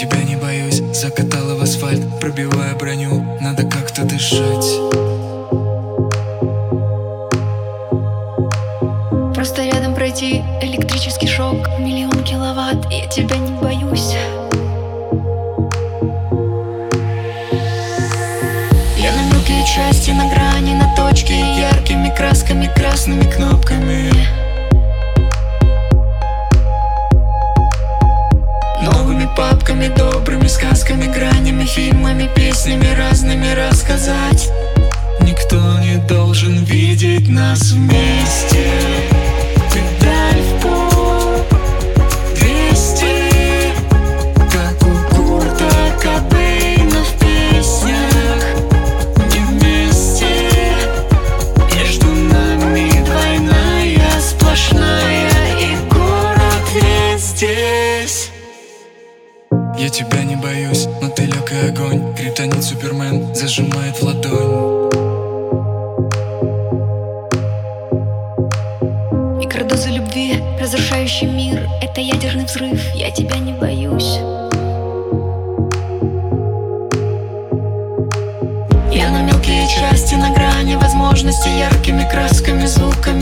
тебя не боюсь Закатала в асфальт, пробивая броню Надо как-то дышать. Просто рядом пройти электрический шок Миллион киловатт, я тебя не боюсь. Я на мелкие части, на грани, на точке Яркими красками, красными кнопками фильмами, песнями разными рассказать. Никто не должен видеть нас вместе лег и огонь Криптонит Супермен зажимает в ладонь. Микродозы любви, разрушающий мир Это ядерный взрыв, я тебя не боюсь. Я на мелкие части, на грани возможности Яркими красками, звуками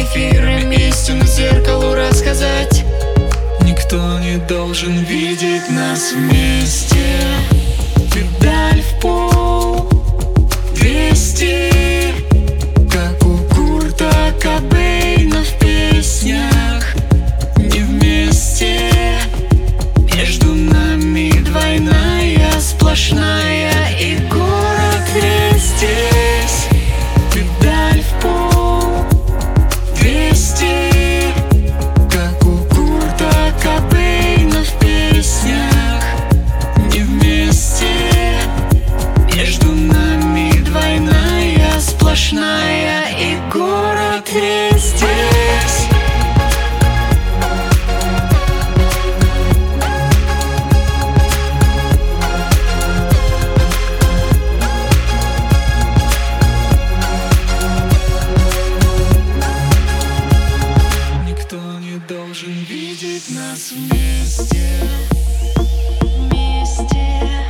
Эфирами, истину зеркалу рассказать. Никто не должен видеть нас вместе. Педаль сплошная И город весь здесь. Никто не должен видеть нас Вместе, вместе,